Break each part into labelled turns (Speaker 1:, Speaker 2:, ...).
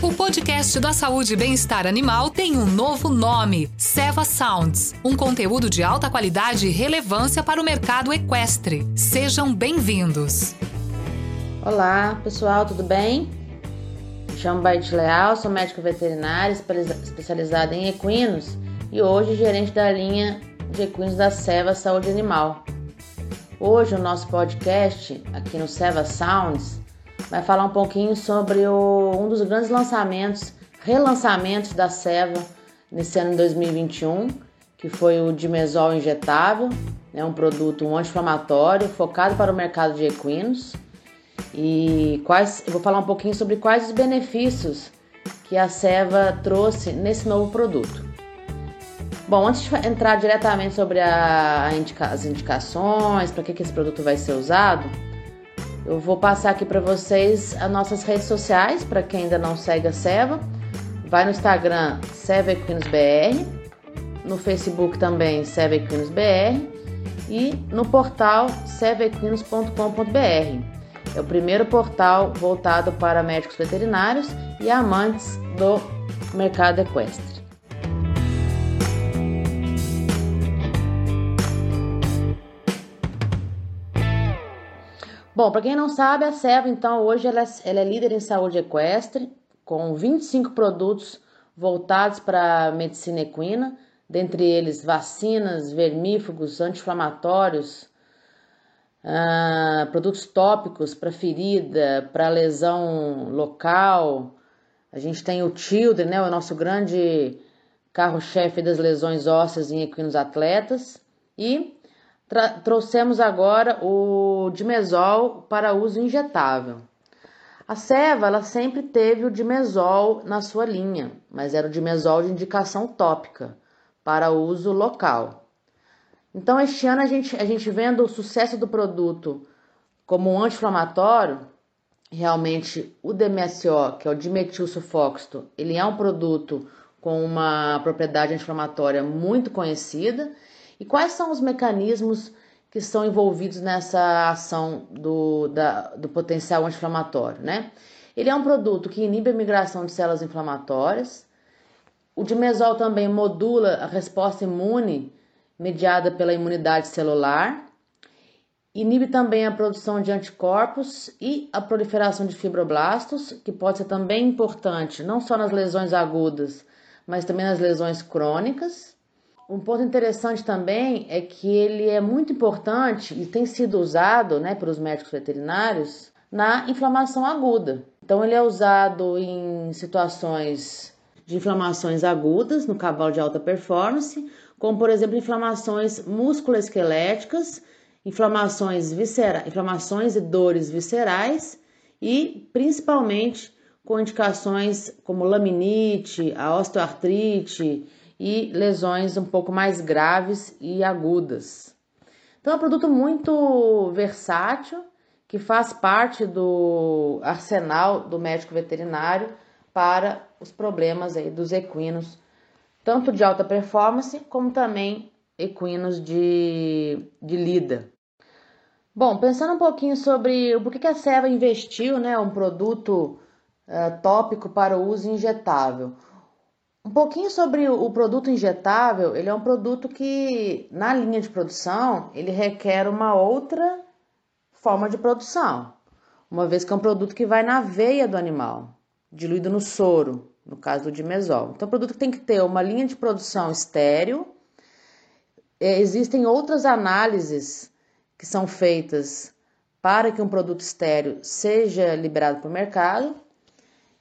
Speaker 1: O podcast da saúde e bem-estar animal tem um novo nome: Seva Sounds, um conteúdo de alta qualidade e relevância para o mercado equestre. Sejam bem-vindos.
Speaker 2: Olá, pessoal, tudo bem? Me chamo Baite Leal, sou médico veterinário especializado em equinos e hoje gerente da linha de equinos da Seva Saúde Animal. Hoje o nosso podcast aqui no Seva Sounds vai falar um pouquinho sobre o, um dos grandes lançamentos, relançamentos da Seva nesse ano de 2021, que foi o Dimesol injetável, né, um produto um anti-inflamatório focado para o mercado de equinos. E quais, eu vou falar um pouquinho sobre quais os benefícios que a Seva trouxe nesse novo produto. Bom, antes de entrar diretamente sobre a, a indica, as indicações, para que, que esse produto vai ser usado, eu vou passar aqui para vocês as nossas redes sociais, para quem ainda não segue a Seva. Vai no Instagram Seva Equinos BR, no Facebook também Seva Equinos BR e no portal sevaequinos.com.br. É o primeiro portal voltado para médicos veterinários e amantes do mercado equestre. Bom, para quem não sabe, a Seva, então, hoje ela é, ela é líder em saúde equestre, com 25 produtos voltados para a medicina equina, dentre eles vacinas, vermífugos, anti-inflamatórios, ah, produtos tópicos para ferida, para lesão local. A gente tem o Tilde, né, o nosso grande carro-chefe das lesões ósseas em equinos atletas. E trouxemos agora o dimesol para uso injetável. A Seva ela sempre teve o dimesol na sua linha, mas era o dimesol de indicação tópica para uso local. Então, este ano a gente, a gente vendo o sucesso do produto como um anti-inflamatório, realmente o DMSO, que é o dimetilsulfóxido, ele é um produto com uma propriedade anti-inflamatória muito conhecida e quais são os mecanismos que estão envolvidos nessa ação do, da, do potencial anti-inflamatório, né? Ele é um produto que inibe a migração de células inflamatórias. O dimesol também modula a resposta imune mediada pela imunidade celular. Inibe também a produção de anticorpos e a proliferação de fibroblastos, que pode ser também importante não só nas lesões agudas, mas também nas lesões crônicas. Um ponto interessante também é que ele é muito importante e tem sido usado né, pelos médicos veterinários na inflamação aguda. Então, ele é usado em situações de inflamações agudas no cavalo de alta performance, como por exemplo inflamações musculoesqueléticas, inflamações, inflamações e dores viscerais e principalmente com indicações como laminite, a osteoartrite e lesões um pouco mais graves e agudas. Então é um produto muito versátil que faz parte do arsenal do médico veterinário para os problemas aí dos equinos, tanto de alta performance como também equinos de, de lida. Bom, pensando um pouquinho sobre o que a Seva investiu, né, um produto uh, tópico para o uso injetável. Um pouquinho sobre o produto injetável, ele é um produto que na linha de produção, ele requer uma outra forma de produção, uma vez que é um produto que vai na veia do animal, diluído no soro, no caso do dimesol. Então, o produto tem que ter uma linha de produção estéreo. É, existem outras análises que são feitas para que um produto estéreo seja liberado para o mercado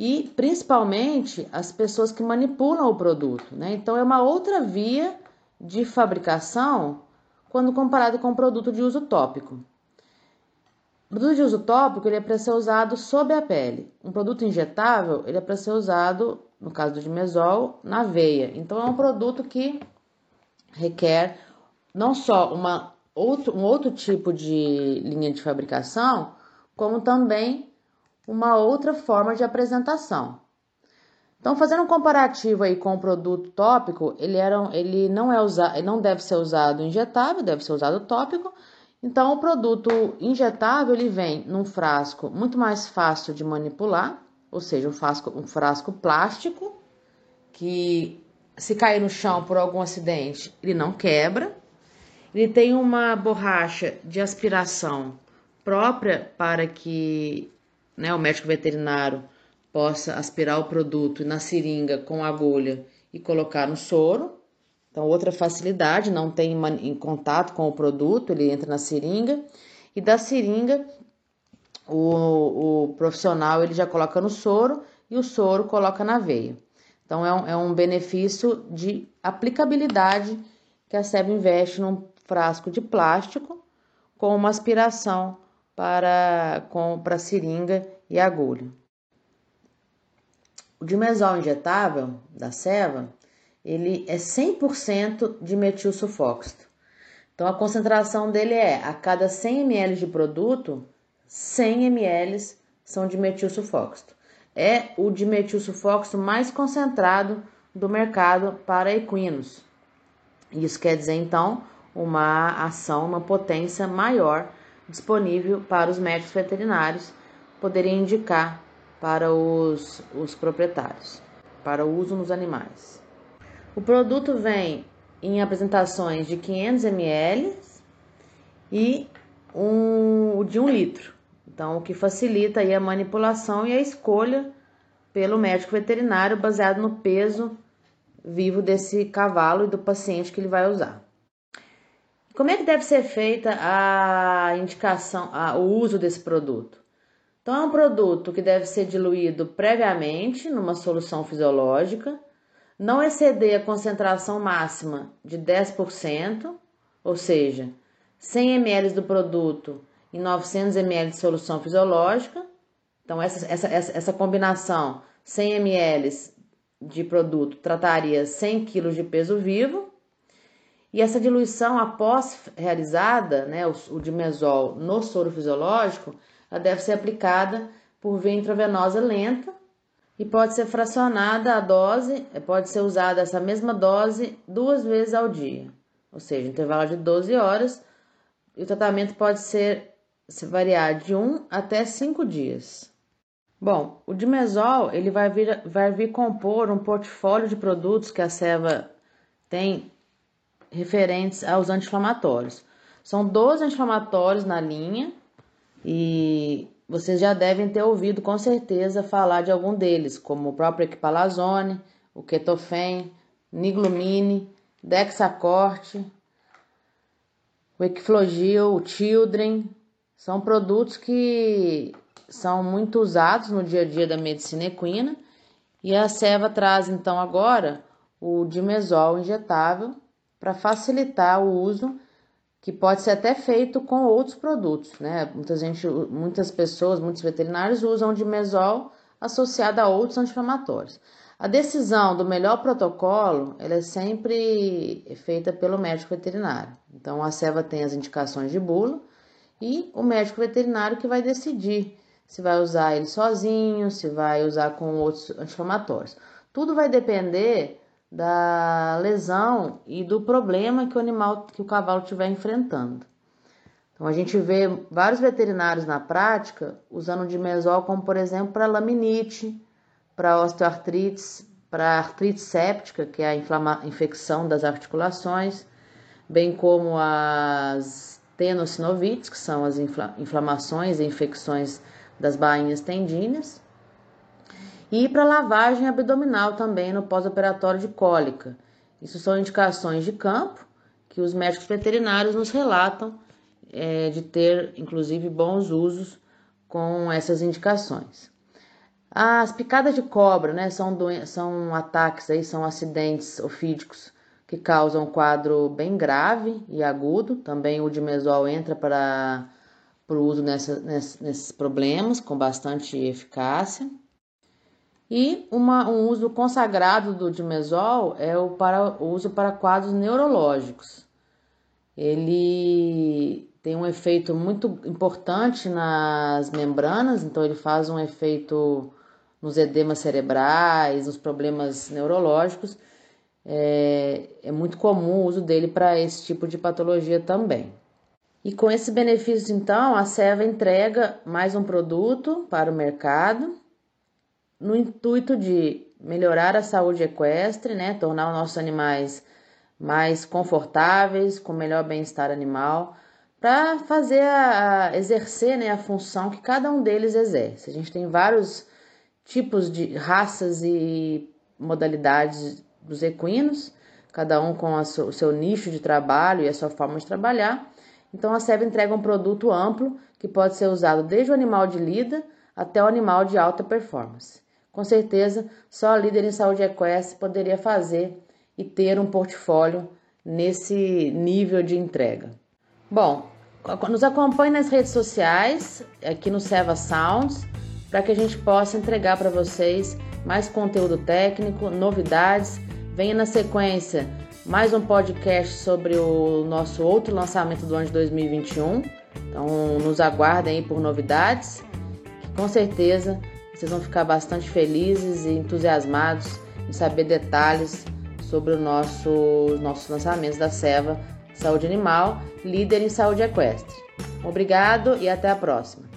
Speaker 2: e principalmente as pessoas que manipulam o produto. Né? Então, é uma outra via de fabricação quando comparado com o produto de uso tópico. O produto de uso tópico ele é para ser usado sob a pele. Um produto injetável ele é para ser usado, no caso do dimesol, na veia. Então, é um produto que requer não só uma outro, um outro tipo de linha de fabricação, como também uma outra forma de apresentação. Então, fazendo um comparativo aí com o produto tópico, ele, era, ele não é usado, ele não deve ser usado injetável, deve ser usado tópico. Então, o produto injetável ele vem num frasco muito mais fácil de manipular, ou seja, um frasco, um frasco plástico que se cair no chão por algum acidente, ele não quebra. Ele tem uma borracha de aspiração própria para que né, o médico veterinário possa aspirar o produto na seringa com agulha e colocar no soro. Então, outra facilidade, não tem em contato com o produto, ele entra na seringa. E da seringa, o, o profissional ele já coloca no soro e o soro coloca na veia. Então, é um, é um benefício de aplicabilidade que a SEB investe num frasco de plástico com uma aspiração para, com, para seringa e agulha. O dimesol injetável da Seva, ele é 100% de metilsulfóxido. Então a concentração dele é a cada 100 ml de produto, 100 ml são de metilsulfóxido. É o dimetilsulfóxido mais concentrado do mercado para equinos. Isso quer dizer então uma ação, uma potência maior disponível para os médicos veterinários poderem indicar para os, os proprietários, para o uso nos animais. O produto vem em apresentações de 500 ml e um, de 1 litro. Então, o que facilita a manipulação e a escolha pelo médico veterinário baseado no peso vivo desse cavalo e do paciente que ele vai usar. Como é que deve ser feita a indicação, a, o uso desse produto? Então, é um produto que deve ser diluído previamente numa solução fisiológica, não exceder a concentração máxima de 10%, ou seja, 100 ml do produto em 900 ml de solução fisiológica. Então, essa, essa, essa, essa combinação 100 ml de produto trataria 100 kg de peso vivo. E essa diluição, após realizada, né, o, o dimesol no soro fisiológico, ela deve ser aplicada por via intravenosa lenta e pode ser fracionada a dose, pode ser usada essa mesma dose duas vezes ao dia, ou seja, intervalo de 12 horas, e o tratamento pode ser se variar de 1 até 5 dias. Bom, o dimesol ele vai vir, vai vir compor um portfólio de produtos que a Seva tem referentes aos anti-inflamatórios. São 12 anti-inflamatórios na linha e vocês já devem ter ouvido com certeza falar de algum deles, como o próprio Equipalazone, o Ketofen, Niglumine, Dexacorte, o Equiflogil, o Children. São produtos que são muito usados no dia a dia da medicina equina e a Seva traz então agora o dimesol injetável para facilitar o uso que pode ser até feito com outros produtos, né? Muita gente, muitas pessoas, muitos veterinários usam de mesol associado a outros anti-inflamatórios. A decisão do melhor protocolo, ela é sempre feita pelo médico veterinário. Então, a ceva tem as indicações de bula e o médico veterinário que vai decidir se vai usar ele sozinho, se vai usar com outros anti-inflamatórios. Tudo vai depender da lesão e do problema que o animal, que o cavalo estiver enfrentando. Então a gente vê vários veterinários na prática usando dimesol como por exemplo para laminite, para osteoartrite, para artrite séptica, que é a infecção das articulações, bem como as tenosinovites, que são as infla, inflamações e infecções das bainhas tendíneas, e para lavagem abdominal também no pós-operatório de cólica. Isso são indicações de campo que os médicos veterinários nos relatam é, de ter, inclusive, bons usos com essas indicações. As picadas de cobra, né, são, são ataques aí, são acidentes ofídicos que causam um quadro bem grave e agudo. Também o dimesol entra para, o uso nessa, nesses problemas com bastante eficácia. E uma, um uso consagrado do dimesol é o, para, o uso para quadros neurológicos. Ele tem um efeito muito importante nas membranas, então ele faz um efeito nos edemas cerebrais, nos problemas neurológicos. É, é muito comum o uso dele para esse tipo de patologia também. E com esse benefício, então, a Seva entrega mais um produto para o mercado no intuito de melhorar a saúde equestre, né, tornar os nossos animais mais confortáveis, com melhor bem-estar animal, para fazer a, exercer né, a função que cada um deles exerce. A gente tem vários tipos de raças e modalidades dos equinos, cada um com o seu nicho de trabalho e a sua forma de trabalhar. Então a SEB entrega um produto amplo que pode ser usado desde o animal de lida até o animal de alta performance. Com certeza, só a líder em saúde equestre poderia fazer e ter um portfólio nesse nível de entrega. Bom, nos acompanhe nas redes sociais, aqui no Seva Sounds, para que a gente possa entregar para vocês mais conteúdo técnico, novidades. Venha na sequência mais um podcast sobre o nosso outro lançamento do ano de 2021. Então, nos aguardem aí por novidades. Com certeza vocês vão ficar bastante felizes e entusiasmados em saber detalhes sobre os nosso, nossos lançamentos da Seva Saúde Animal, líder em saúde equestre. Obrigado e até a próxima.